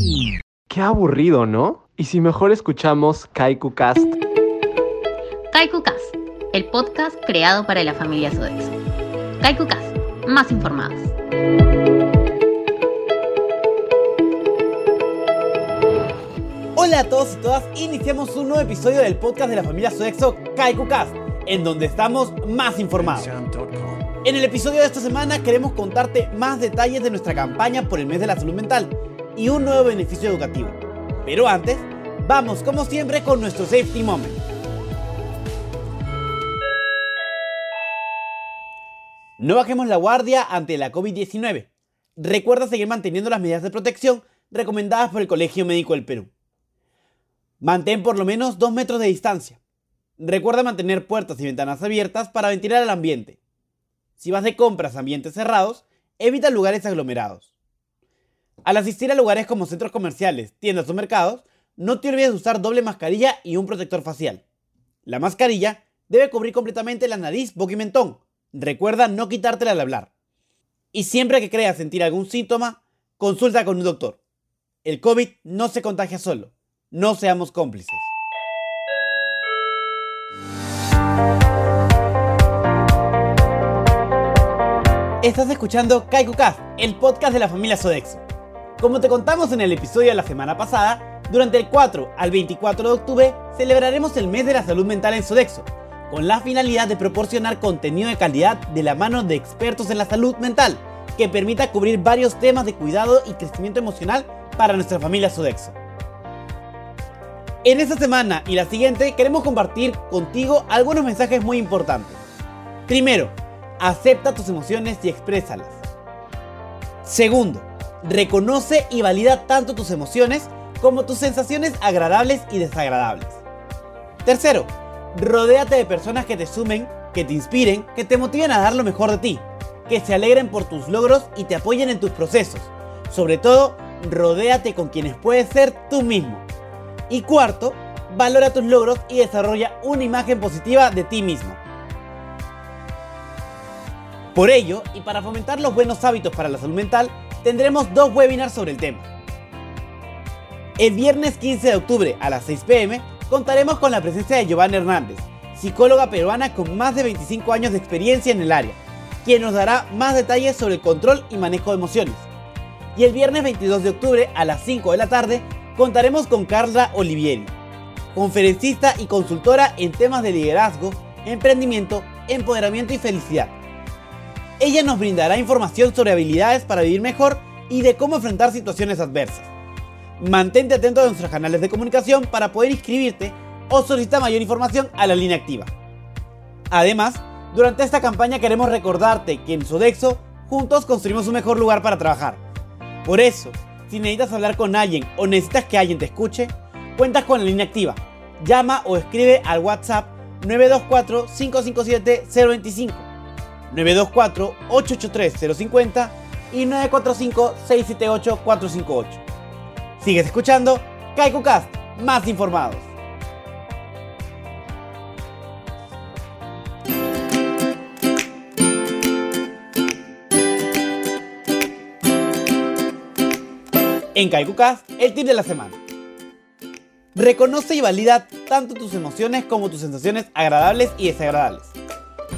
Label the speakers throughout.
Speaker 1: Mm.
Speaker 2: Qué aburrido, ¿no? Y si mejor escuchamos Kaiku Cast.
Speaker 3: Kaiku Cast, el podcast creado para la familia Sodexo. Kaiku Cast, más informados.
Speaker 4: Hola a todos y todas, iniciamos un nuevo episodio del podcast de la familia Sodexo Kaiku Cast, en donde estamos más informados. En el episodio de esta semana queremos contarte más detalles de nuestra campaña por el mes de la salud mental y un nuevo beneficio educativo. Pero antes, vamos como siempre con nuestro safety moment. No bajemos la guardia ante la COVID-19. Recuerda seguir manteniendo las medidas de protección recomendadas por el Colegio Médico del Perú. Mantén por lo menos 2 metros de distancia. Recuerda mantener puertas y ventanas abiertas para ventilar el ambiente. Si vas de compras a ambientes cerrados, evita lugares aglomerados. Al asistir a lugares como centros comerciales, tiendas o mercados, no te olvides de usar doble mascarilla y un protector facial. La mascarilla debe cubrir completamente la nariz, boca y mentón. Recuerda no quitártela al hablar. Y siempre que creas sentir algún síntoma, consulta con un doctor. El COVID no se contagia solo. No seamos cómplices. Estás escuchando KaikuCast, el podcast de la familia Sodexo. Como te contamos en el episodio de la semana pasada, durante el 4 al 24 de octubre celebraremos el mes de la salud mental en Sodexo, con la finalidad de proporcionar contenido de calidad de la mano de expertos en la salud mental, que permita cubrir varios temas de cuidado y crecimiento emocional para nuestra familia Sodexo. En esta semana y la siguiente queremos compartir contigo algunos mensajes muy importantes. Primero, acepta tus emociones y exprésalas. Segundo, reconoce y valida tanto tus emociones como tus sensaciones agradables y desagradables. Tercero, rodéate de personas que te sumen, que te inspiren, que te motiven a dar lo mejor de ti, que se alegren por tus logros y te apoyen en tus procesos. Sobre todo, rodéate con quienes puedes ser tú mismo. Y cuarto, valora tus logros y desarrolla una imagen positiva de ti mismo. Por ello, y para fomentar los buenos hábitos para la salud mental, tendremos dos webinars sobre el tema. El viernes 15 de octubre a las 6 pm contaremos con la presencia de Giovanna Hernández, psicóloga peruana con más de 25 años de experiencia en el área, quien nos dará más detalles sobre el control y manejo de emociones. Y el viernes 22 de octubre a las 5 de la tarde contaremos con Carla Olivieri, conferencista y consultora en temas de liderazgo, emprendimiento, empoderamiento y felicidad. Ella nos brindará información sobre habilidades para vivir mejor y de cómo enfrentar situaciones adversas. Mantente atento a nuestros canales de comunicación para poder inscribirte o solicitar mayor información a la línea activa. Además, durante esta campaña queremos recordarte que en Sodexo juntos construimos un mejor lugar para trabajar. Por eso, si necesitas hablar con alguien o necesitas que alguien te escuche, cuentas con la línea activa. Llama o escribe al WhatsApp 924-557-025, 924-883-050 y 945-678-458. Sigues escuchando KaikuCast, más informados. En KaikuCast, el tip de la semana. Reconoce y valida tanto tus emociones como tus sensaciones agradables y desagradables.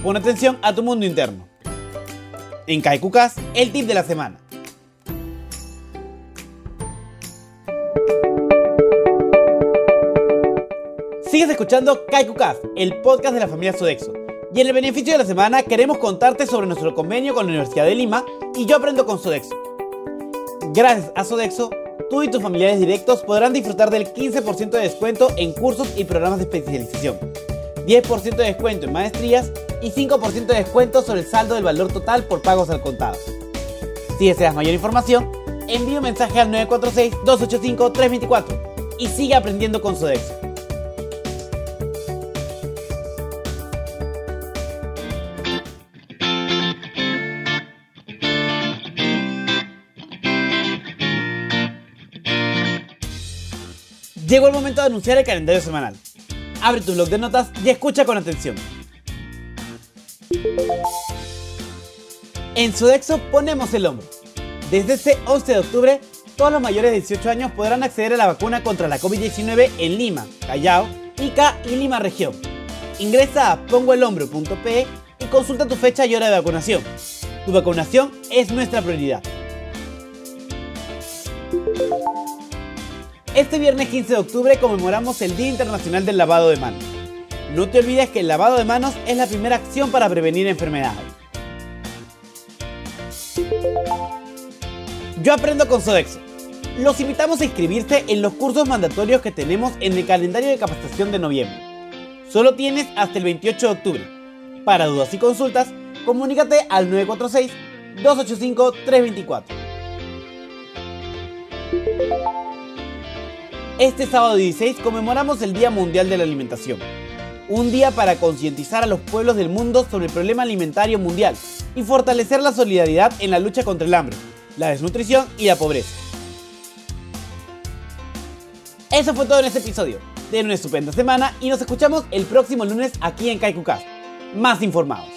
Speaker 4: Pon atención a tu mundo interno. En KaikuCast, el tip de la semana. Sigues escuchando KaikuCast, el podcast de la familia Sodexo. Y en el beneficio de la semana queremos contarte sobre nuestro convenio con la Universidad de Lima y yo aprendo con Sodexo. Gracias a Sodexo, tú y tus familiares directos podrán disfrutar del 15% de descuento en cursos y programas de especialización, 10% de descuento en maestrías y 5% de descuento sobre el saldo del valor total por pagos al contado. Si deseas mayor información, envíe un mensaje al 946-285-324 y sigue aprendiendo con Sodexo. Llegó el momento de anunciar el calendario semanal. Abre tu blog de notas y escucha con atención. En Sodexo ponemos el hombro. Desde este 11 de octubre, todos los mayores de 18 años podrán acceder a la vacuna contra la COVID-19 en Lima, Callao, Ica y Lima Región. Ingresa a pongoelhombro.pe y consulta tu fecha y hora de vacunación. Tu vacunación es nuestra prioridad. Este viernes 15 de octubre conmemoramos el Día Internacional del Lavado de Manos. No te olvides que el lavado de manos es la primera acción para prevenir enfermedades. Yo aprendo con Sodexo. Los invitamos a inscribirse en los cursos mandatorios que tenemos en el calendario de capacitación de noviembre. Solo tienes hasta el 28 de octubre. Para dudas y consultas, comunícate al 946-285-324. Este sábado 16 conmemoramos el Día Mundial de la Alimentación. Un día para concientizar a los pueblos del mundo sobre el problema alimentario mundial y fortalecer la solidaridad en la lucha contra el hambre, la desnutrición y la pobreza. Eso fue todo en este episodio. Ten una estupenda semana y nos escuchamos el próximo lunes aquí en Kaikucast. Más informados.